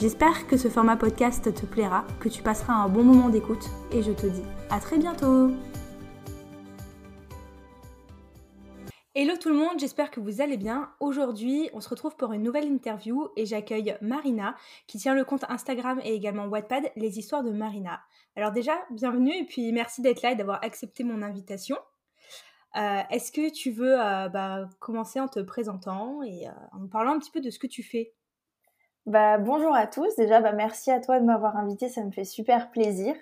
J'espère que ce format podcast te plaira, que tu passeras un bon moment d'écoute et je te dis à très bientôt Hello tout le monde, j'espère que vous allez bien. Aujourd'hui, on se retrouve pour une nouvelle interview et j'accueille Marina qui tient le compte Instagram et également Wattpad Les Histoires de Marina. Alors déjà, bienvenue et puis merci d'être là et d'avoir accepté mon invitation. Euh, est-ce que tu veux euh, bah, commencer en te présentant et euh, en nous parlant un petit peu de ce que tu fais? Bah, bonjour à tous. Déjà, bah, merci à toi de m'avoir invité, ça me fait super plaisir.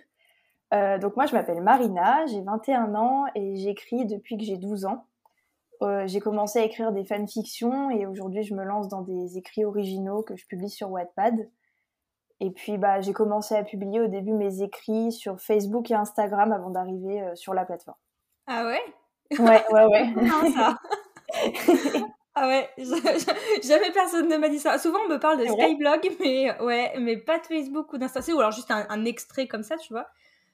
Euh, donc moi, je m'appelle Marina, j'ai 21 ans et j'écris depuis que j'ai 12 ans. Euh, j'ai commencé à écrire des fanfictions et aujourd'hui, je me lance dans des écrits originaux que je publie sur Wattpad. Et puis, bah, j'ai commencé à publier au début mes écrits sur Facebook et Instagram avant d'arriver euh, sur la plateforme. Ah ouais? Ouais, ouais, ouais. ça. Ah ouais, jamais personne ne m'a dit ça. Souvent on me parle de Skyblog, mais ouais, mais pas de Facebook ou d'Insta, ou alors juste un, extrait comme ça, tu vois.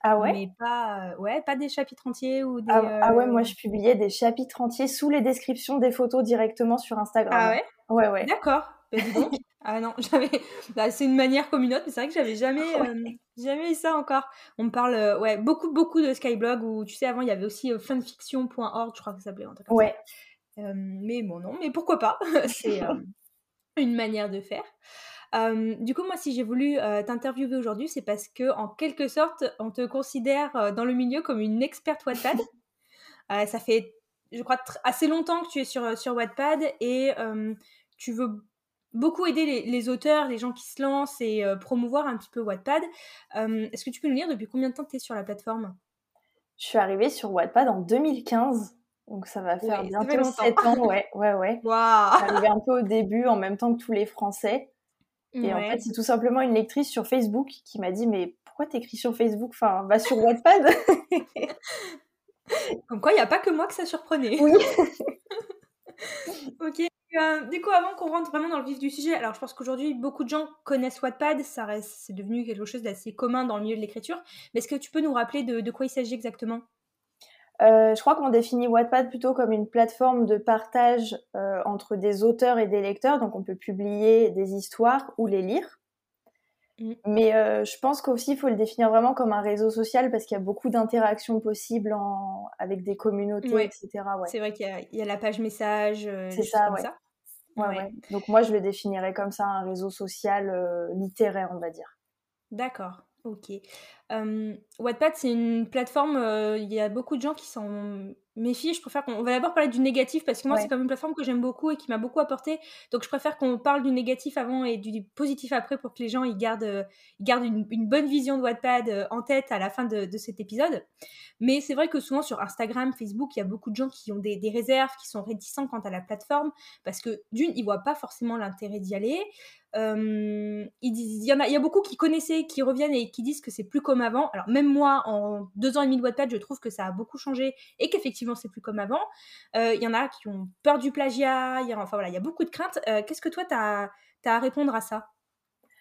Ah ouais Mais pas, euh, ouais, pas des chapitres entiers ou des. Ah, ah, ouais, moi je publiais des chapitres entiers sous les descriptions des photos directement sur Instagram. Ah ouais Ouais, ouais. D'accord. Bah, ah non, j'avais. Bah, c'est une manière communaute, mais c'est vrai que j'avais jamais, euh, jamais eu ça encore. On me parle, euh, ouais, beaucoup, beaucoup de Skyblog où tu sais avant il y avait aussi fanfiction.org, je crois que ça s'appelait. Ouais. Euh, mais bon, non, mais pourquoi pas? C'est euh, une manière de faire. Euh, du coup, moi, si j'ai voulu t'interviewer aujourd'hui, c'est parce que, en quelque sorte, on te considère dans le milieu comme une experte Wattpad. ça fait, je crois, assez longtemps que tu es sur, sur Wattpad et tu veux beaucoup aider les, auteurs, les gens qui se lancent et promouvoir un petit peu Wattpad. Est-ce que tu peux nous dire depuis combien de temps tu es sur la plateforme? Je suis arrivée sur Wattpad en 2015. Donc ça va faire bientôt 7 ans, ouais, ouais, ouais. Wow. Arrivé un peu au début, en même temps que tous les Français. Et en fait, c'est tout simplement une lectrice sur Facebook qui m'a dit Mais pourquoi t'écris sur Facebook? Enfin, va sur Wattpad Comme quoi, il n'y a pas que moi que ça surprenait. Oui. ok. Euh, du coup, avant qu'on rentre vraiment dans le vif du sujet, alors je pense qu'aujourd'hui, beaucoup de gens connaissent Wattpad, ça reste, c'est devenu quelque chose d'assez commun dans le milieu de l'écriture. Mais est-ce que tu peux nous rappeler de quoi il s'agit exactement? Euh, je crois qu'on définit Wattpad plutôt comme une plateforme de partage euh, entre des auteurs et des lecteurs, donc on peut publier des histoires ou les lire. Mm. Mais euh, je pense qu'aussi il faut le définir vraiment comme un réseau social parce qu'il y a beaucoup d'interactions possibles en... avec des communautés, etc. Ouais. C'est vrai qu'il y, a la page message, c'est ça, ouais. ça. Donc moi je le définirais comme ça, un réseau social littéraire, on va dire. D'accord. Ok. Wattpad, c'est une plateforme, il y a beaucoup de gens qui s'en méfient. Je préfère qu'on va d'abord parler du négatif parce que moi, c'est comme une plateforme que j'aime beaucoup et qui m'a beaucoup apporté. Donc, je préfère qu'on parle du négatif avant et du positif après pour que les gens ils gardent, ils gardent une, bonne vision de Wattpad en tête à la fin de, cet épisode. Mais c'est vrai que souvent sur Instagram, Facebook, il y a beaucoup de gens qui ont des, des réserves, qui sont réticents quant à la plateforme parce que d'une, ils voient pas forcément l'intérêt d'y aller. Euh, il, y en a, il y a beaucoup qui connaissaient, qui reviennent et qui disent que c'est plus comme avant. Alors même moi, en deux ans et demi de Wattpad, je trouve que ça a beaucoup changé et qu'effectivement c'est plus comme avant. Euh, il y en a qui ont peur du plagiat. Il y a, enfin voilà, il y a beaucoup de craintes. Euh, qu'est-ce que toi tu as, à répondre à ça?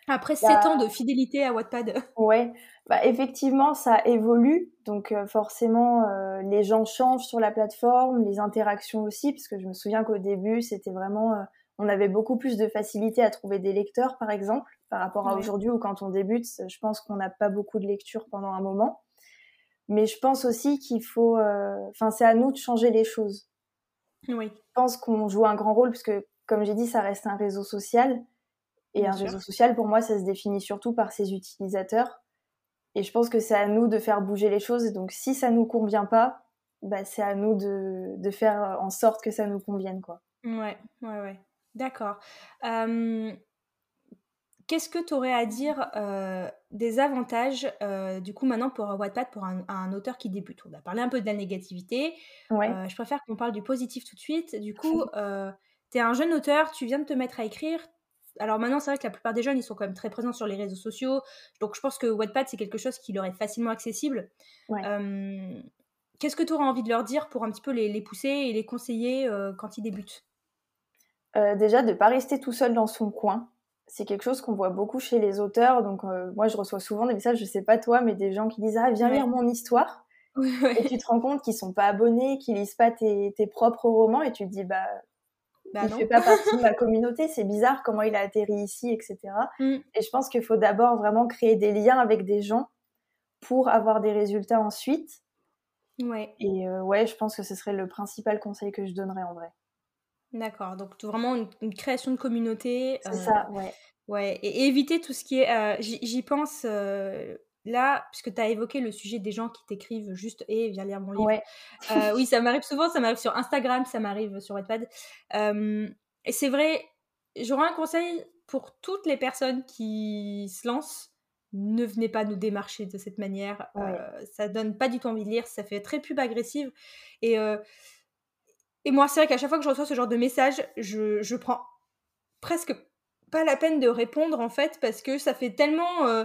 Après bah sept ans de fidélité à Wattpad Ouais, bah effectivement, ça évolue. Donc forcément, les gens changent sur la plateforme, les interactions aussi, parce que je me souviens qu'au début, c'était vraiment on avait beaucoup plus de facilité à trouver des lecteurs, par exemple, par rapport à aujourd'hui où quand on débute, je pense qu'on n'a pas beaucoup de lecture pendant un moment. Mais je pense aussi qu'il faut, euh, enfin, c'est à nous de changer les choses. Oui. Je pense qu'on joue un grand rôle parce que, comme j'ai dit, ça reste un réseau social. Et un réseau social, pour moi, ça se définit surtout par ses utilisateurs. Et je pense que c'est à nous de faire bouger les choses. Et donc, si ça nous convient pas, bah, c'est à nous de, de, faire en sorte que ça nous convienne, quoi. Ouais, ouais, ouais. D'accord. Qu'est-ce que tu aurais à dire des avantages, du coup, maintenant pour Wattpad, pour un, auteur qui débute? On a parlé un peu de la négativité. je préfère qu'on parle du positif tout de suite. Du coup, tu es un jeune auteur, tu viens de te mettre à écrire. alors maintenant, c'est vrai que la plupart des jeunes, ils sont quand même très présents sur les réseaux sociaux. Donc je pense que Wattpad, c'est quelque chose qui leur est facilement accessible. Qu'est-ce que tu auras envie de leur dire pour un petit peu les, pousser et les conseiller quand ils débutent? Déjà, de ne pas rester tout seul dans son coin c'est quelque chose qu'on voit beaucoup chez les auteurs. Donc, moi, je reçois souvent des messages, je sais pas toi, mais des gens qui disent Ah, viens lire mon histoire. Et tu te rends compte qu'ils sont pas abonnés, qu'ils lisent pas tes, propres romans, et tu te dis Bah, bah il fait pas partie de ma communauté, c'est bizarre comment il a atterri ici, etc. Mm. Et je pense qu'il faut d'abord vraiment créer des liens avec des gens pour avoir des résultats ensuite. Ouais. Et ouais, je pense que ce serait le principal conseil que je donnerais en vrai. D'accord, donc vraiment une, création de communauté. C'est ça, ouais. Ouais, et, éviter tout ce qui est. Euh, j'y pense euh, là, puisque tu as évoqué le sujet des gens qui t'écrivent juste et eh, viens lire mon livre. Ouais. Euh, oui, ça m'arrive souvent, ça m'arrive sur Instagram, ça m'arrive sur Wattpad. et c'est vrai, j'aurais un conseil pour toutes les personnes qui se lancent. Ne venez pas nous démarcher de cette manière. ça donne pas du tout envie de lire, ça fait très pub agressive. Et et moi, c'est vrai qu'à chaque fois que je reçois ce genre de message, je, je, prends presque pas la peine de répondre en fait, parce que ça fait tellement euh,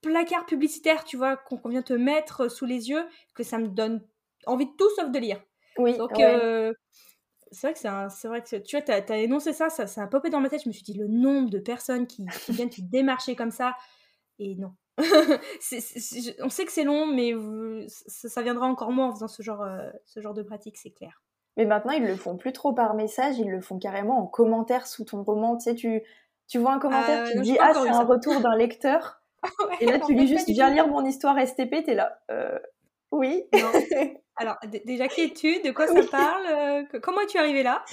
placard publicitaire, tu vois, qu'on vient te mettre sous les yeux, que ça me donne envie de tout sauf de lire. Oui. Donc, euh, c'est vrai que c'est vrai que tu vois, t'as as énoncé ça, ça, ça a popé dans ma tête. Je me suis dit le nombre de personnes qui, viennent te démarcher comme ça, et non. on sait que c'est long, mais ça, viendra encore moins en faisant ce genre, euh, ce genre de pratique, c'est clair. Mais maintenant, ils le font plus trop par message, ils le font carrément en commentaire sous ton roman. Tu sais, tu, tu vois un commentaire, qui tu dis Ah, c'est un retour d'un lecteur. et là, tu lis juste Viens lire mon histoire STP, t'es là. Euh, oui. Alors, déjà, qui es-tu De quoi ça parle? Euh, Comment es-tu arrivé là?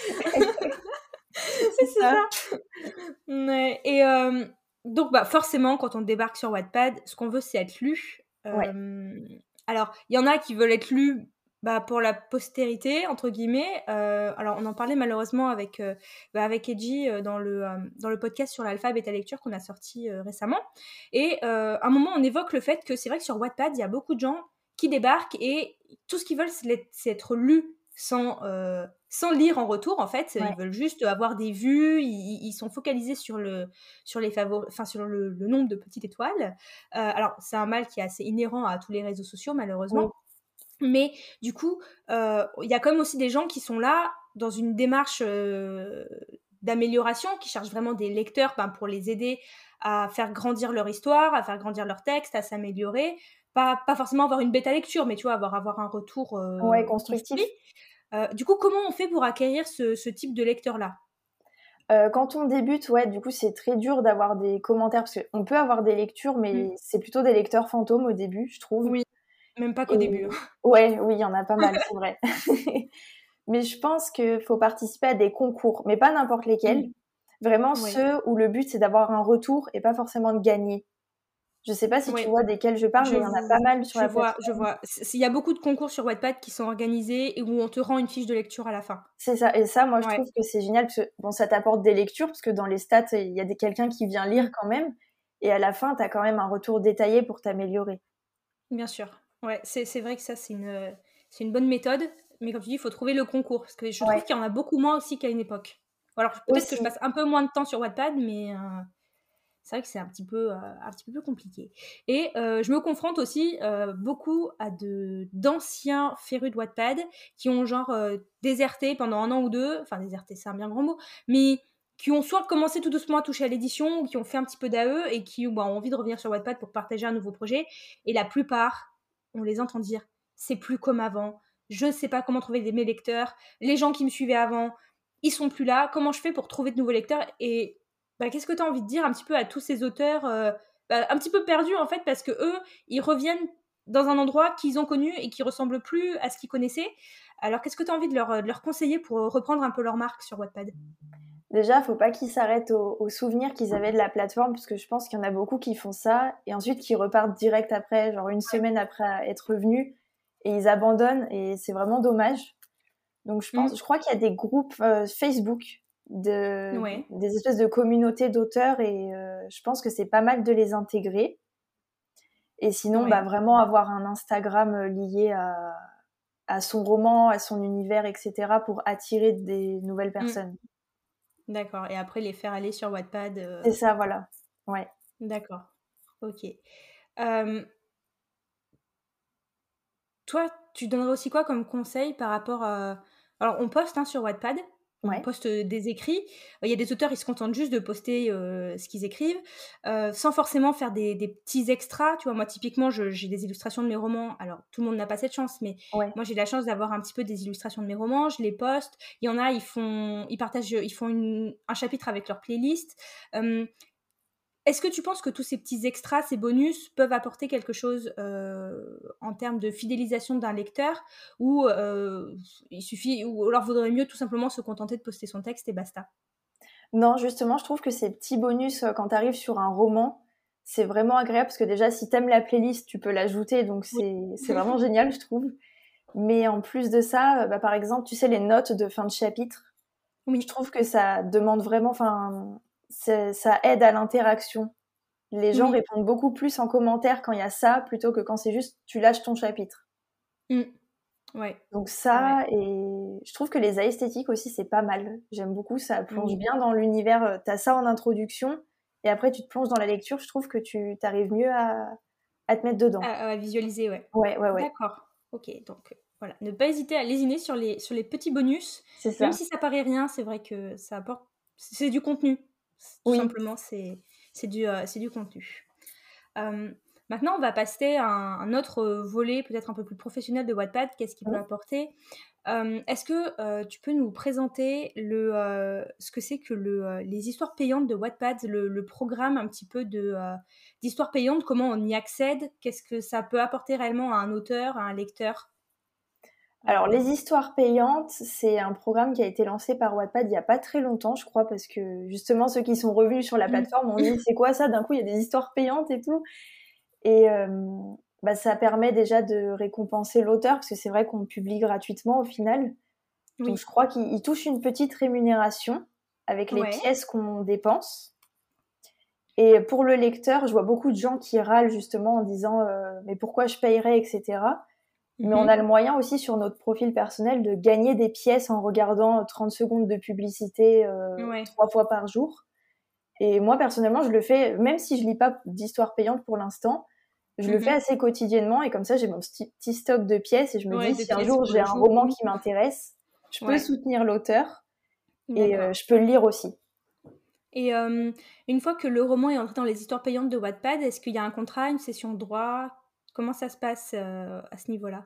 C'est ça. Et euh, donc, bah, forcément, quand on débarque sur Wattpad, ce qu'on veut, c'est être lu. Alors, il y en a qui veulent être lus bah, pour la postérité entre guillemets. Euh, alors on en parlait malheureusement avec euh, bah, avec Edgy euh, dans le dans le podcast sur l'alpha bêta lecture qu'on a sorti récemment. Et à un moment on évoque le fait que c'est vrai que sur Wattpad il y a beaucoup de gens qui débarquent et tout ce qu'ils veulent c'est être lus sans sans lire en retour en fait ils veulent juste avoir des vues ils, sont focalisés sur le sur les favoris enfin sur le, nombre de petites étoiles alors c'est un mal qui est assez inhérent à tous les réseaux sociaux malheureusement mais du coup, euh, il y a quand même aussi des gens qui sont là dans une démarche euh, d'amélioration, qui cherchent vraiment des lecteurs ben, pour les aider à faire grandir leur histoire, à faire grandir leur texte, à s'améliorer. Pas, pas forcément avoir une bêta lecture, mais tu vois, avoir, avoir un retour euh, ouais, constructif. du coup, comment on fait pour acquérir ce, ce type de lecteur-là? Quand on débute, ouais, du coup, c'est très dur d'avoir des commentaires parce qu'on peut avoir des lectures, mais mmh. c'est plutôt des lecteurs fantômes au début, je trouve. Oui. Même pas qu'au début. Hein. Ouais, oui, il y en a pas mal, c'est vrai. mais je pense qu'il faut participer à des concours, mais pas n'importe lesquels. Mmh. Vraiment ceux où le but c'est d'avoir un retour et pas forcément de gagner. Je sais pas si tu vois desquels je parle, mais il y en a pas mal sur je la vois, Je vois, Il y a beaucoup de concours sur Wattpad qui sont organisés et où on te rend une fiche de lecture à la fin. C'est ça. Et ça, moi, je trouve que c'est génial parce que bon, ça t'apporte des lectures parce que dans les stats, il y a quelqu'un qui vient lire quand même. Et à la fin, tu as quand même un retour détaillé pour t'améliorer. Bien sûr. Ouais, c'est vrai que ça, c'est une, une bonne méthode. Mais comme tu dis, il faut trouver le concours. Parce que je trouve qu'il y en a beaucoup moins aussi qu'à une époque. Alors, peut-être que je passe un peu moins de temps sur Wattpad, mais euh, c'est vrai que c'est un, petit peu, euh, un petit peu plus compliqué. Et euh, je me confronte aussi beaucoup à d'anciens férus de Wattpad qui ont genre déserté pendant un an ou deux. Enfin, déserté, c'est un bien grand mot. Mais qui ont soit commencé tout doucement à toucher à l'édition, ou qui ont fait un petit peu d'AE et qui bah, ont envie de revenir sur Wattpad pour partager un nouveau projet. Et la plupart on les entend dire c'est plus comme avant, je ne sais pas comment trouver mes lecteurs, les gens qui me suivaient avant, ils sont plus là, comment je fais pour trouver de nouveaux lecteurs Et bah, qu'est-ce que tu as envie de dire un petit peu à tous ces auteurs euh, bah, un petit peu perdus en fait parce que eux, ils reviennent dans un endroit qu'ils ont connu et qui ressemble plus à ce qu'ils connaissaient. Alors qu'est-ce que tu as envie de leur conseiller pour reprendre un peu leur marque sur Wattpad? Déjà, faut pas qu'ils s'arrêtent aux, souvenirs qu'ils avaient de la plateforme, parce que je pense qu'il y en a beaucoup qui font ça, et ensuite qui repartent direct après, genre une semaine après être revenus, et ils abandonnent, et c'est vraiment dommage. Donc je pense, mm. je crois qu'il y a des groupes euh, Facebook de, des espèces de communautés d'auteurs, et euh, je pense que c'est pas mal de les intégrer. Et sinon, bah, vraiment avoir un Instagram euh, lié à, à son roman, à son univers, etc., pour attirer des nouvelles mm. personnes. D'accord. Et après, les faire aller sur Wattpad. C'est ça, voilà. Ouais. D'accord. Ok. Toi, tu donnerais aussi quoi comme conseil par rapport à... Alors, on poste hein, sur Wattpad, on poste des écrits. Il y a des auteurs, ils se contentent juste de poster ce qu'ils écrivent, sans forcément faire des, petits extras. Tu vois, moi, typiquement, j'ai des illustrations de mes romans. Alors, tout le monde n'a pas cette chance, mais moi, j'ai la chance d'avoir un petit peu des illustrations de mes romans. Je les poste. Il y en a, ils font, ils partagent, ils font un chapitre avec leur playlist. Est-ce que tu penses que tous ces petits extras, ces bonus, peuvent apporter quelque chose euh, en termes de fidélisation d'un lecteur ou euh, il suffit, ou alors vaudrait mieux tout simplement se contenter de poster son texte et basta? Non, justement, je trouve que ces petits bonus, euh, quand tu arrives sur un roman, c'est vraiment agréable parce que déjà, si tu aimes la playlist, tu peux l'ajouter, donc c'est vraiment génial, je trouve. Mais en plus de ça, bah, par exemple, tu sais, les notes de fin de chapitre, oui. je trouve que ça demande vraiment, enfin, ça aide à l'interaction. Les gens répondent beaucoup plus en commentaire quand il y a ça plutôt que quand c'est juste tu lâches ton chapitre. Mmh. Ouais. Donc ça, et je trouve que les esthétiques aussi, c'est pas mal. J'aime beaucoup, ça plonge bien dans l'univers. Euh, tu as ça en introduction, et après tu te plonges dans la lecture. Je trouve que tu arrives mieux à, te mettre dedans. À, visualiser, ouais. Ouais, ouais, ouais. D'accord. Ok, donc voilà. Ne pas hésiter à lésiner sur les, sur les petits bonus. Ça. Même si ça paraît rien, c'est vrai que ça apporte... C'est du contenu. Tout simplement, c'est du, euh, du contenu. Euh, maintenant, on va passer à un, autre volet, peut-être un peu plus professionnel de Wattpad. Qu'est-ce qu'il peut apporter euh, Est-ce que tu peux nous présenter le, ce que c'est que le, les histoires payantes de Wattpad, le, programme un petit peu d'histoires payantes, comment on y accède? Qu'est-ce que ça peut apporter réellement à un auteur, à un lecteur? Alors, les histoires payantes, c'est un programme qui a été lancé par Wattpad il n'y a pas très longtemps, je crois, parce que justement, ceux qui sont revenus sur la mmh. plateforme ont dit c'est quoi ça? D'un coup, il y a des histoires payantes et tout. Et euh, bah, ça permet déjà de récompenser l'auteur, parce que c'est vrai qu'on publie gratuitement au final. Donc, je crois qu'il touche une petite rémunération avec les pièces qu'on dépense. Et pour le lecteur, je vois beaucoup de gens qui râlent justement en disant euh, mais pourquoi je payerais, etc. Mais on mhm. a le moyen aussi sur notre profil personnel de gagner des pièces en regardant 30 secondes de publicité euh, trois fois par jour. Et moi, personnellement, je le fais, même si je lis pas d'histoire payante pour l'instant, je le fais mhm. assez quotidiennement et comme ça, j'ai mon petit stock de pièces et je me dis, si un jour j'ai un roman qui m'intéresse, je peux soutenir l'auteur et euh, je peux le lire aussi. Et euh, une fois que le roman est entré dans les histoires payantes de Wattpad, est-ce qu'il y a un contrat, une session de droit? Comment ça se passe euh, à ce niveau-là?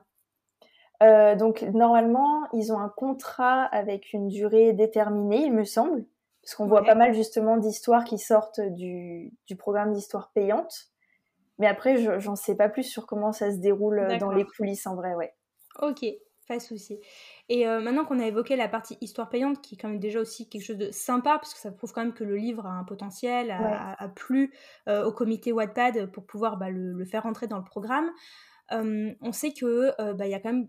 Euh, donc normalement, ils ont un contrat avec une durée déterminée, il me semble, parce qu'on voit pas mal justement d'histoires qui sortent du, programme d'histoire payante. Mais après, j'en sais pas plus sur comment ça se déroule euh, dans les coulisses en vrai, ouais. Ok, pas de souci. Et euh, maintenant qu'on a évoqué la partie histoire payante, qui est quand même déjà aussi quelque chose de sympa, parce que ça prouve quand même que le livre a un potentiel, a, plu euh, au comité Wattpad pour pouvoir bah, le, faire rentrer dans le programme, euh, on sait qu'il bah, y a quand même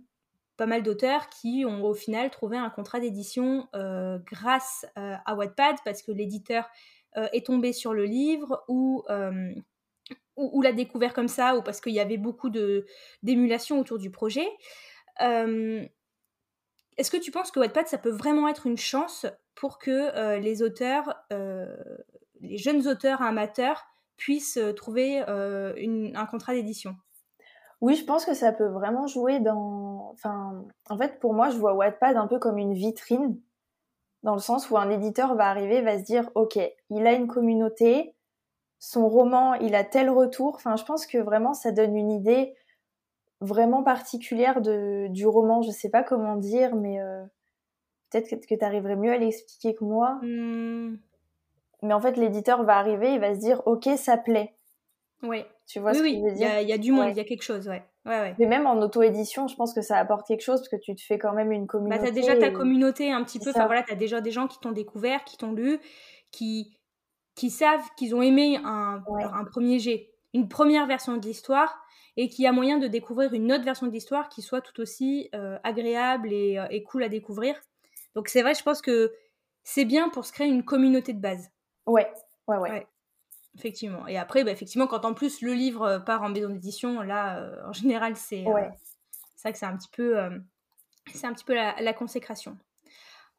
pas mal d'auteurs qui ont au final trouvé un contrat d'édition grâce à Wattpad, parce que l'éditeur est tombé sur le livre ou... ou, l'a découvert comme ça, ou parce qu'il y avait beaucoup d'émulation autour du projet. Est-ce que tu penses que Wattpad, ça peut vraiment être une chance pour que euh, les auteurs, euh, les jeunes auteurs amateurs, puissent euh, trouver un contrat d'édition? Oui, je pense que ça peut vraiment jouer dans. Enfin, en fait, pour moi, je vois Wattpad un peu comme une vitrine, dans le sens où un éditeur va arriver, va se dire, ok, il a une communauté, son roman, il a tel retour. Enfin, je pense que vraiment, ça donne une idée vraiment particulière de, du roman. Je sais pas comment dire, mais euh, peut-être que, tu arriverais mieux à l'expliquer que moi. Hmm. Mais en fait, l'éditeur va arriver, il va se dire, ok, ça plaît. Oui. Tu vois ce que je veux dire? Il y, a du monde, il y a quelque chose, ouais. Ouais, ouais. Mais même en auto-édition, je pense que ça apporte quelque chose parce que tu te fais quand même une communauté. Bah, as déjà ta communauté un petit peu. Enfin voilà, as déjà des gens qui t'ont découvert, qui t'ont lu, qui, qui savent qu'ils ont aimé un, un premier jet, une première version de l'histoire et qu'il y a moyen de découvrir une autre version de l'histoire qui soit tout aussi euh, agréable euh, et, cool à découvrir. Donc c'est vrai, je pense que c'est bien pour se créer une communauté de base. Ouais, ouais, ouais. Effectivement. Et après, bah, effectivement, quand en plus le livre part en maison d'édition, là, euh, en général, c'est ouais. vrai que c'est un petit peu, c'est un petit peu la, consécration.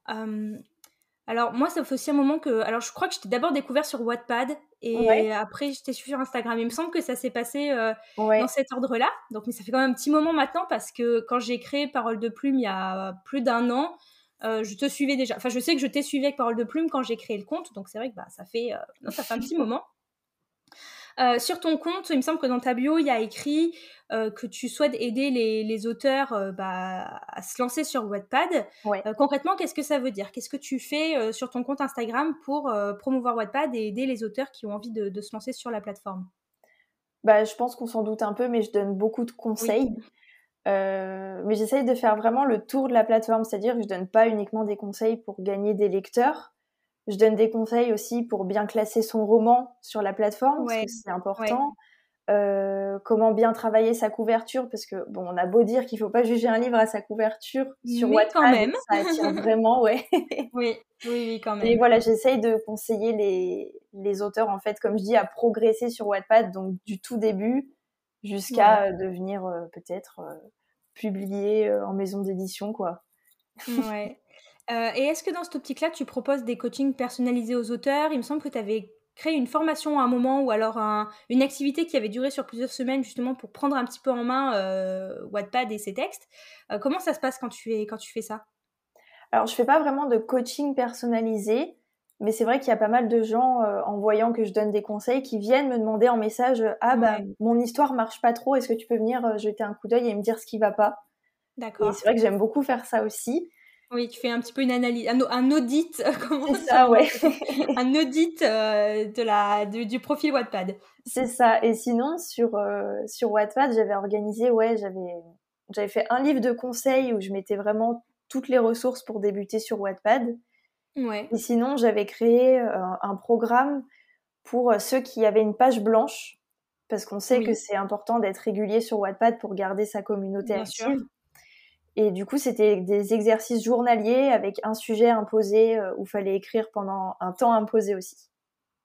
Alors moi, ça fait aussi un moment que... Alors je crois que j'étais d'abord découvert sur Wattpad et après j'étais sur Instagram. Il me semble que ça s'est passé euh, dans cet ordre-là. Donc mais ça fait quand même un petit moment maintenant parce que quand j'ai créé Parole de Plume il y a plus d'un an, euh, je te suivais déjà. Enfin je sais que je t'ai suivi avec Parole de Plume quand j'ai créé le compte. Donc c'est vrai que bah, ça, fait, non, ça fait un petit moment. Euh, sur ton compte, il me semble que dans ta bio, il y a écrit euh, que tu souhaites aider les, auteurs euh, bah, à se lancer sur Wattpad. concrètement, qu'est-ce que ça veut dire? Qu'est-ce que tu fais sur ton compte Instagram pour promouvoir Wattpad et aider les auteurs qui ont envie de, se lancer sur la plateforme? Bah, Je pense qu'on s'en doute un peu, mais je donne beaucoup de conseils. mais j'essaye de faire vraiment le tour de la plateforme, c'est-à-dire que je donne pas uniquement des conseils pour gagner des lecteurs, je donne des conseils aussi pour bien classer son roman sur la plateforme, parce que c'est important. Euh, comment bien travailler sa couverture, parce que bon, on a beau dire qu'il faut pas juger un livre à sa couverture sur Mais quand même. ça attire vraiment, ouais. oui, oui, quand même. Et voilà, j'essaye de conseiller les, les auteurs, en fait, comme je dis, à progresser sur Wattpad, donc du tout début jusqu'à devenir euh, peut-être euh, publié en maison d'édition, quoi. ouais. Euh, et est-ce que dans cette optique-là, tu proposes des coachings personnalisés aux auteurs? Il me semble que tu avais créé une formation à un moment ou alors une activité qui avait duré sur plusieurs semaines justement pour prendre un petit peu en main euh, Wattpad et ses textes. Euh, comment ça se passe quand tu, es, quand tu fais ça? Alors, je fais pas vraiment de coaching personnalisé, mais c'est vrai qu'il y a pas mal de gens, en voyant que je donne des conseils, qui viennent me demander en message Ah, bah, mon histoire marche pas trop, est-ce que tu peux venir jeter un coup d'œil et me dire ce qui va pas D'accord. Et c'est vrai que j'aime beaucoup faire ça aussi. Oui, tu fais un petit peu une analyse, un, audit, comment ça, ouais. un audit euh, de la, du profil Wattpad. C'est ça. Et sinon, sur, euh, sur Wattpad, j'avais organisé, ouais, j'avais, j'avais fait un livre de conseils où je mettais vraiment toutes les ressources pour débuter sur Wattpad. Ouais. Et sinon, j'avais créé euh, un, programme pour ceux qui avaient une page blanche, parce qu'on sait que c'est important d'être régulier sur Wattpad pour garder sa communauté Bien active. Et du coup, c'était des exercices journaliers avec un sujet imposé euh, où il fallait écrire pendant un temps imposé aussi.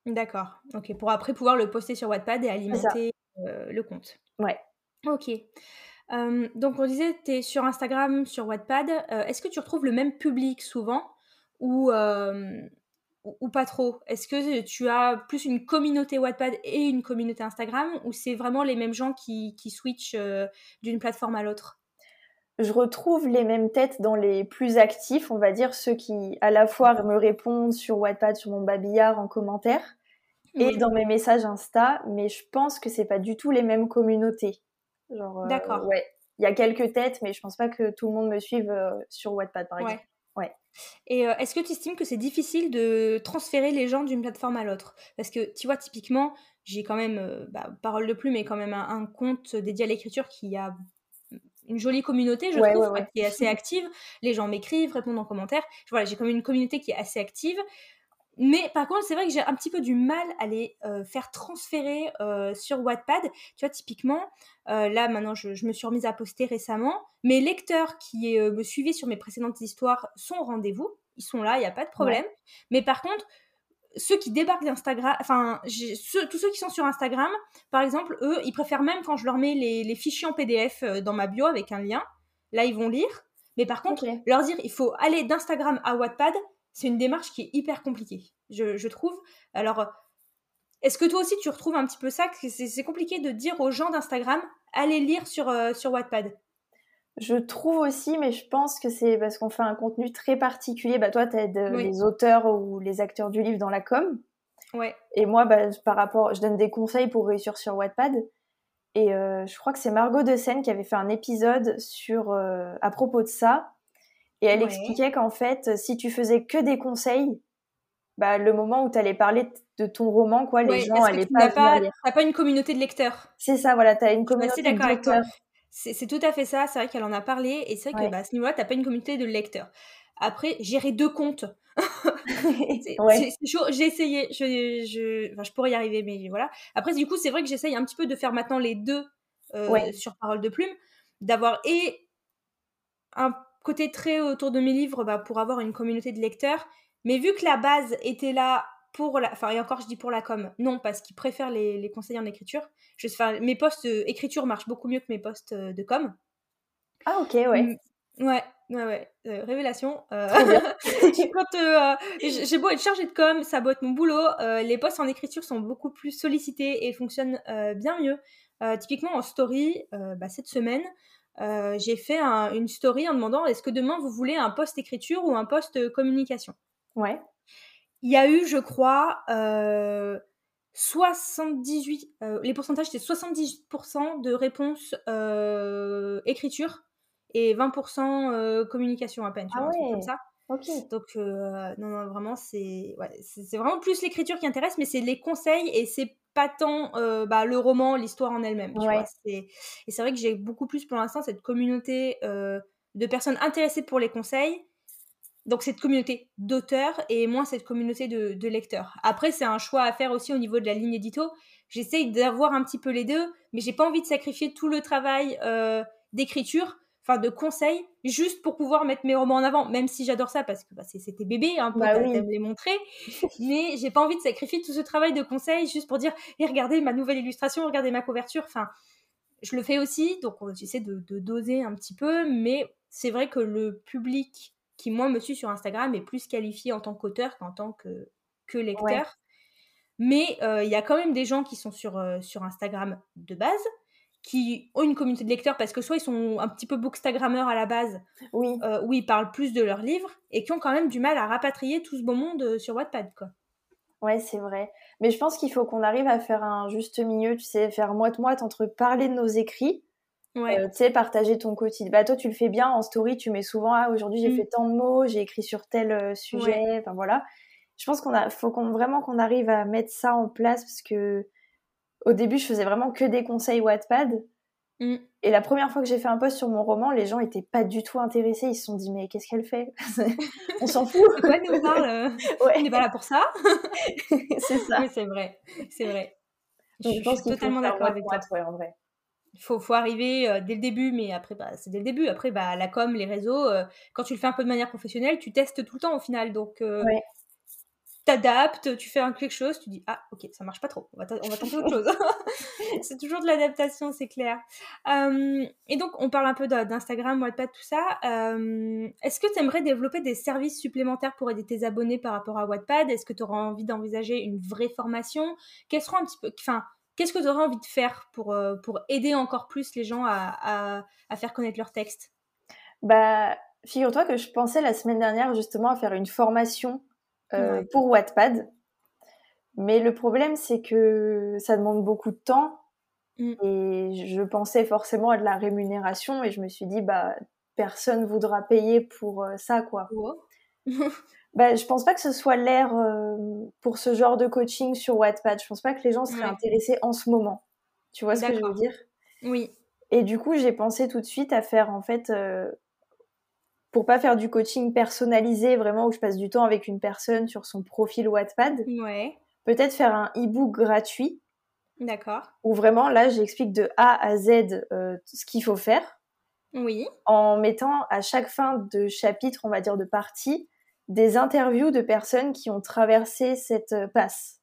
D'accord. Ok. Pour après pouvoir le poster sur Wattpad et alimenter euh, le compte. Ouais. Ok. donc, on disait, tu es sur Instagram, sur Wattpad. Euh, est-ce que tu retrouves le même public souvent ou, ou pas trop? Est-ce que tu as plus une communauté Wattpad et une communauté Instagram ou c'est vraiment les mêmes gens qui, qui switchent d'une plateforme à l'autre? Je retrouve les mêmes têtes dans les plus actifs, on va dire ceux qui à la fois me répondent sur Wattpad, sur mon babillard en commentaire et dans mes messages Insta, mais je pense que c'est pas du tout les mêmes communautés. Genre, euh, D'accord. ouais, il y a quelques têtes, mais je pense pas que tout le monde me suive euh, sur Wattpad par exemple. Ouais. Et euh, est-ce que tu estimes que c'est difficile de transférer les gens d'une plateforme à l'autre? Parce que tu vois, typiquement, j'ai quand même, bah, parole de plus, mais quand même un, un compte dédié à l'écriture qui a une jolie communauté, je trouve, qui est assez active. Les gens m'écrivent, répondent en commentaire. Voilà, j'ai comme une communauté qui est assez active. Mais par contre, c'est vrai que j'ai un petit peu du mal à les euh, faire transférer euh, sur Wattpad. Tu vois, typiquement, euh, là maintenant, je, me suis remise à poster récemment. Mes lecteurs qui me suivaient sur mes précédentes histoires sont au rendez-vous. Ils sont là, il n'y a pas de problème. Mais par contre, ceux qui débarquent d'Instagram, enfin, tous ceux qui sont sur Instagram, par exemple, eux, ils préfèrent même quand je leur mets les, fichiers en PDF euh, dans ma bio avec un lien. Là, ils vont lire. Mais par contre, leur dire il faut aller d'Instagram à Wattpad, c'est une démarche qui est hyper compliquée, je, trouve. Alors, est-ce que toi aussi tu retrouves un petit peu ça, que c'est compliqué de dire aux gens d'Instagram allez lire sur, euh, sur Wattpad? Je trouve aussi, mais je pense que c'est parce qu'on fait un contenu très particulier. Bah, toi, tu aides les auteurs ou les acteurs du livre dans la com. Ouais. Et moi, bah, par rapport, je donne des conseils pour réussir sur Wattpad. Et euh, je crois que c'est Margot de Seine qui avait fait un épisode sur euh, à propos de ça. Et elle expliquait qu'en fait, si tu faisais que des conseils, bah, le moment où tu allais parler de ton roman, quoi, les gens allaient pas, pas T'as pas une communauté de lecteurs. C'est ça, voilà, tu as une communauté de lecteurs. C'est tout à fait ça. C'est vrai qu'elle en a parlé. Et c'est vrai que bah, à ce niveau-là, t'as pas une communauté de lecteurs. Après, gérer deux comptes. c'est chaud. J'ai essayé. Je, je, enfin, je pourrais y arriver, mais voilà. Après, du coup, c'est vrai que j'essaye un petit peu de faire maintenant les deux euh, sur Parole de Plume. D'avoir et un côté très autour de mes livres bah, pour avoir une communauté de lecteurs. Mais vu que la base était là pour la... Enfin, et encore, je dis pour la com. Non, parce qu'ils préfèrent les, les, conseillers en écriture. Je... Enfin, mes postes euh, écriture marchent beaucoup mieux que mes postes euh, de com. Ah, ok, ouais. Ouais, ouais, ouais. Euh, révélation. Euh... quand euh, j'ai beau être chargée de com, ça doit être mon boulot, les posts en écriture sont beaucoup plus sollicités et fonctionnent bien mieux. typiquement en story, bah, cette semaine, j'ai fait une story en demandant est-ce que demain vous voulez un post écriture ou un post communication? Ouais. Il y a eu, je crois, 78, les pourcentages c'était 78% de réponses écriture et 20% euh, communication à peine, tu ah vois, ouais. un truc comme ça. Donc, euh, non, non, vraiment, c'est ouais, vraiment plus l'écriture qui intéresse, mais c'est les conseils et c'est pas tant euh, bah, le roman, l'histoire en elle-même. Ouais. Et c'est vrai que j'ai beaucoup plus pour l'instant cette communauté euh, de personnes intéressées pour les conseils. Donc, cette communauté d'auteurs et moins cette communauté de, de lecteurs. Après, c'est un choix à faire aussi au niveau de la ligne édito. J'essaye d'avoir un petit peu les deux, mais j'ai pas envie de sacrifier tout le travail euh, d'écriture enfin de conseils juste pour pouvoir mettre mes romans en avant même si j'adore ça parce que bah, c'était bébé peu bah oui. les montrer mais j'ai pas envie de sacrifier tout ce travail de conseils juste pour dire et regardez ma nouvelle illustration regardez ma couverture enfin je le fais aussi donc j'essaie de, de, doser un petit peu mais c'est vrai que le public qui moi me suit sur Instagram est plus qualifié en tant qu'auteur qu'en tant que, que lecteur ouais. mais il euh, y a quand même des gens qui sont sur, euh, sur Instagram de base qui ont une communauté de lecteurs parce que soit ils sont un petit peu bookstagrammeurs à la base, oui. euh, où ils parlent plus de leurs livres, et qui ont quand même du mal à rapatrier tout ce beau monde sur Wattpad, quoi. Ouais, c'est vrai. Mais je pense qu'il faut qu'on arrive à faire un juste milieu, tu sais, faire moite-moite entre parler de nos écrits, ouais. euh, tu sais, partager ton quotidien. Bah, toi, tu le fais bien en story, tu mets souvent, ah, aujourd'hui, j'ai Mm. fait tant de mots, j'ai écrit sur tel euh, sujet, enfin voilà. Je pense qu'on a, faut qu'on, vraiment qu'on arrive à mettre ça en place parce que au début, je faisais vraiment que des conseils Wattpad. Mm. Et la première fois que j'ai fait un post sur mon roman, les gens étaient pas du tout intéressés. Ils se sont dit, mais qu'est-ce qu'elle fait? On s'en fout. Quoi nous parle Ouais. On n'est pas là pour ça. C'est ça. Oui, c'est vrai. C'est vrai. Donc, je, pense suis totalement d'accord avec toi. ouais, en vrai. Il faut, faut arriver euh, dès le début, mais après, bah, c'est dès le début. Après, bah, la com, les réseaux, euh, quand tu le fais un peu de manière professionnelle, tu testes tout le temps au final. Donc, euh, Ouais. t'adaptes, tu fais un quelque chose, tu dis ah ok ça marche pas trop, on va, on va tenter autre chose. c'est toujours de l'adaptation, c'est clair. Et donc on parle un peu d'Instagram, Wattpad, tout ça. Est-ce que tu aimerais développer des services supplémentaires pour aider tes abonnés par rapport à Wattpad? Est-ce que tu auras envie d'envisager une vraie formation? Quels seront un petit peu, enfin qu'est-ce que tu aurais envie de faire pour euh, pour aider encore plus les gens à, à, à faire connaître leurs textes Bah, figure-toi que je pensais la semaine dernière justement à faire une formation euh, Ouais. pour Wattpad. Mais le problème, c'est que ça demande beaucoup de temps. Mm. Et je pensais forcément à de la rémunération. Et je me suis dit, bah, personne voudra payer pour euh, ça, quoi. Bah, je pense pas que ce soit l'ère euh, pour ce genre de coaching sur Wattpad. Je pense pas que les gens seraient Ouais. intéressés en ce moment. Tu vois ce que je veux dire? Oui. Et du coup, j'ai pensé tout de suite à faire, en fait, euh, pour pas faire du coaching personnalisé, vraiment où je passe du temps avec une personne sur son profil Wattpad, Ouais. peut-être faire un e-book gratuit D'accord. où vraiment, là, j'explique de A à Z euh, ce qu'il faut faire Oui. en mettant à chaque fin de chapitre, on va dire de partie, des interviews de personnes qui ont traversé cette euh, passe.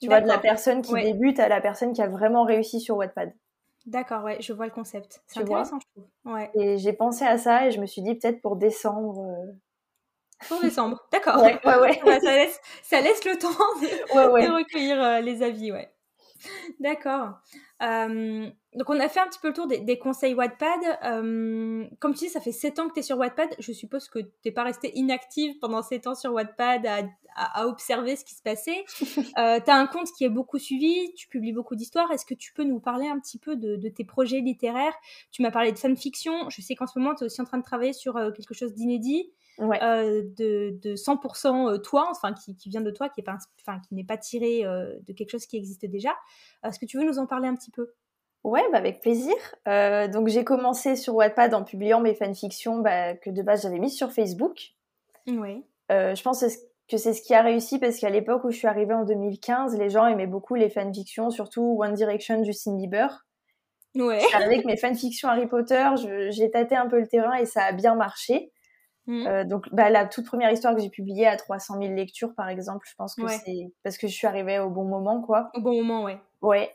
Tu vois, de la personne qui Ouais. débute à la personne qui a vraiment réussi sur Wattpad. D'accord, ouais, je vois le concept. C'est Tu vois? intéressant, je trouve. Ouais. Et j'ai pensé à ça et je me suis dit peut-être pour décembre. euh, Pour décembre. D'accord. Ouais, ouais, ouais. Ouais, ça, laisse, ça laisse le temps de recueillir euh, les avis, ouais. D'accord. Euh, donc, on a fait un petit peu le tour des, des conseils Wattpad. Euh, comme tu dis, ça fait 7 ans que tu es sur Wattpad. Je suppose que tu n'es pas restée inactive pendant 7 ans sur Wattpad à, à- à observer ce qui se passait. Euh, tu as un compte qui est beaucoup suivi, tu publies beaucoup d'histoires. Est-ce que tu peux nous parler un petit peu de, de tes projets littéraires? Tu m'as parlé de fanfiction. Je sais qu'en ce moment, tu es aussi en train de travailler sur euh, quelque chose d'inédit Ouais. euh, de, de 100% euh, toi, enfin qui, qui vient de toi, qui est pas, ins- enfin qui n'est pas tiré euh, de quelque chose qui existe déjà. Est-ce que tu veux nous en parler un petit peu? Ouais, bah avec plaisir. Euh, donc j'ai commencé sur Wattpad en publiant mes fanfictions bah, que de base j'avais mises sur Facebook. Oui. Je pense que c'est ce- qui a réussi parce qu'à l'époque où je suis arrivée en 2015, les gens aimaient beaucoup les fanfictions, surtout One Direction, Justin Bieber. Ouais. Avec mes fanfictions Harry Potter, j'ai tâté un peu le terrain et ça a bien marché. Mm. Euh, donc bah, la toute première histoire que j'ai publiée à 300 000 lectures par exemple, je pense que Ouais. c'est parce que je suis arrivée au bon moment quoi. Au bon moment, ouais. Ouais.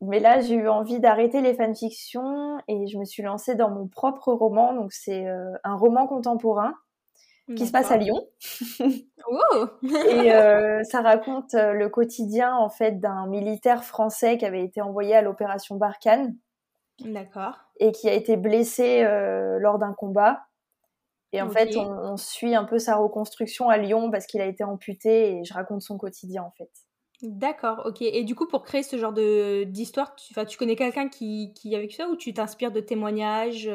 mais là, j'ai eu envie d'arrêter les fanfictions et je me suis lancée dans mon propre roman. Donc, c'est un roman contemporain qui se passe à Lyon. et euh, ça raconte euh, le quotidien en fait d'un militaire français qui avait été envoyé à l'opération Barkhane. D'accord. Et qui a été blessé euh, lors d'un combat. Et en fait, on, suit un peu sa reconstruction à Lyon parce qu'il a été amputé et je raconte son quotidien en fait. D'accord, ok. Et du coup, pour créer ce genre de d'histoire, tu, tu connais quelqu'un qui, qui a vécu ça ou tu t'inspires de témoignages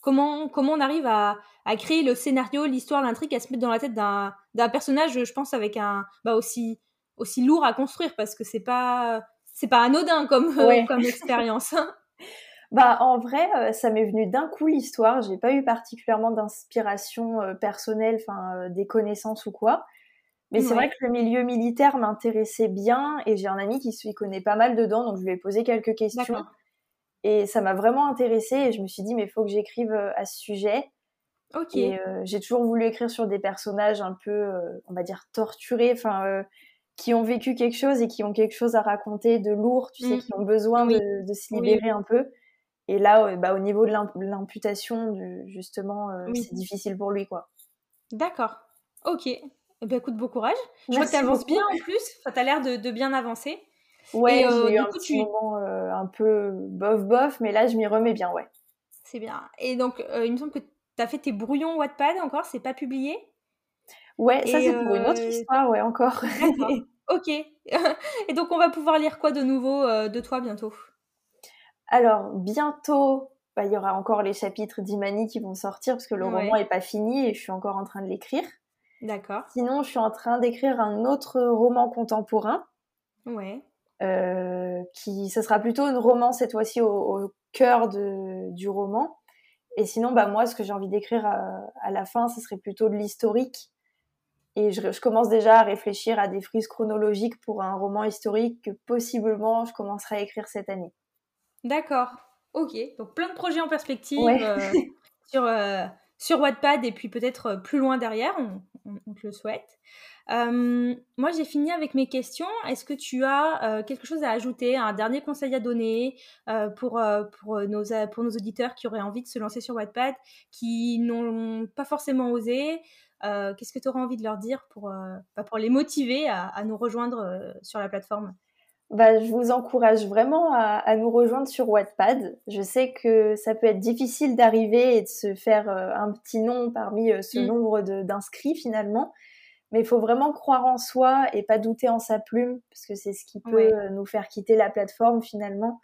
Comment, comment on arrive à, à créer le scénario, l'histoire, l'intrigue, à se mettre dans la tête d'un, d'un personnage, je pense, avec un bah aussi, aussi lourd à construire parce que c'est pas c'est pas anodin comme, comme expérience. Bah, en vrai, euh, ça m'est venu d'un coup l'histoire. J'ai pas eu particulièrement d'inspiration euh, personnelle, enfin euh, des connaissances ou quoi. Mais c'est vrai que le milieu militaire m'intéressait bien et j'ai un ami qui s'y connaît pas mal dedans, donc je lui ai posé quelques questions. Et ça m'a vraiment intéressée et je me suis dit, mais il faut que j'écrive à ce sujet. Ok. Euh, j'ai toujours voulu écrire sur des personnages un peu, euh, on va dire, torturés, enfin, qui ont vécu quelque chose et qui ont quelque chose à raconter de lourd, tu sais, mmh. qui ont besoin de, de, se libérer un peu. Et là, bah, au niveau de l'imputation, justement, c'est difficile pour lui, quoi. D'accord. Ok. Eh ben, écoute, beau courage. Je vois que tu avances bien en plus. Enfin, tu as l'air de, de, bien avancer. Ouais, j'ai euh, eu un petit moment euh, un peu bof bof, mais là je m'y remets bien, ouais. C'est bien. Et donc, euh, il me semble que tu as fait tes brouillons Wattpad encore, c'est pas publié? Ouais, ça c'est pour une autre histoire, ouais, encore. ok. Et donc, on va pouvoir lire quoi de nouveau de toi bientôt? Alors, bientôt, bah, il y aura encore les chapitres d'Imani qui vont sortir parce que le roman est pas fini et je suis encore en train de l'écrire. D'accord. Sinon, je suis en train d'écrire un autre roman contemporain. Ouais. Euh, qui, ce sera plutôt une romance cette fois-ci au, cœur de, du roman. Et sinon, bah moi, ce que j'ai envie d'écrire à, la fin, ce serait plutôt de l'historique. Et je, je, commence déjà à réfléchir à des frises chronologiques pour un roman historique que possiblement je commencerai à écrire cette année. D'accord. Ok. Donc plein de projets en perspective euh, sur, euh, sur Wattpad et puis peut-être plus loin derrière, on, on, on te le souhaite. Euh, moi, j'ai fini avec mes questions. Est-ce que tu as euh, quelque chose à ajouter, un dernier conseil à donner euh, pour, pour, nos, pour nos auditeurs qui auraient envie de se lancer sur Wattpad, qui n'ont pas forcément osé Qu'est-ce que tu auras envie de leur dire pour, bah, pour les motiver à, à nous rejoindre sur la plateforme? Bah, je vous encourage vraiment à, à, nous rejoindre sur Wattpad. Je sais que ça peut être difficile d'arriver et de se faire un petit nom parmi ce mmh. nombre d'inscrits finalement. Mais il faut vraiment croire en soi et pas douter en sa plume, parce que c'est ce qui peut euh, nous faire quitter la plateforme finalement.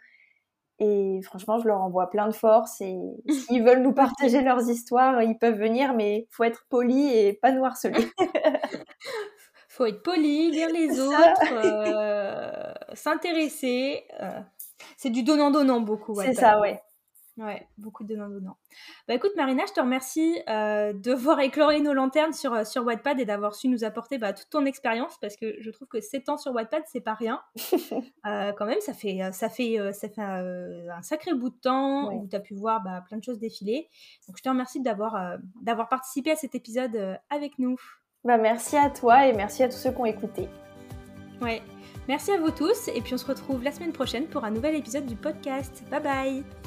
Et franchement, je leur envoie plein de force. Et s'ils veulent nous partager leurs histoires, ils peuvent venir, mais faut être poli et pas nous harceler. faut être poli, lire les autres, euh, s'intéresser. Euh, c'est du donnant-donnant beaucoup. c'est ça, ouais. Ouais, beaucoup de donnant-donnant. Bah écoute Marina, je te remercie euh, de voir écloré nos lanternes sur, sur Wattpad et d'avoir su nous apporter bah, toute ton expérience parce que je trouve que 7 ans sur Wattpad, c'est pas rien. euh, quand même, ça fait, ça fait, ça fait un sacré bout de temps où tu as pu voir bah, plein de choses défiler. Donc je te remercie d'avoir d'avoir participé à cet épisode avec nous. Bah, merci à toi et merci à tous ceux qui ont écouté. Ouais, merci à vous tous et puis on se retrouve la semaine prochaine pour un nouvel épisode du podcast. Bye bye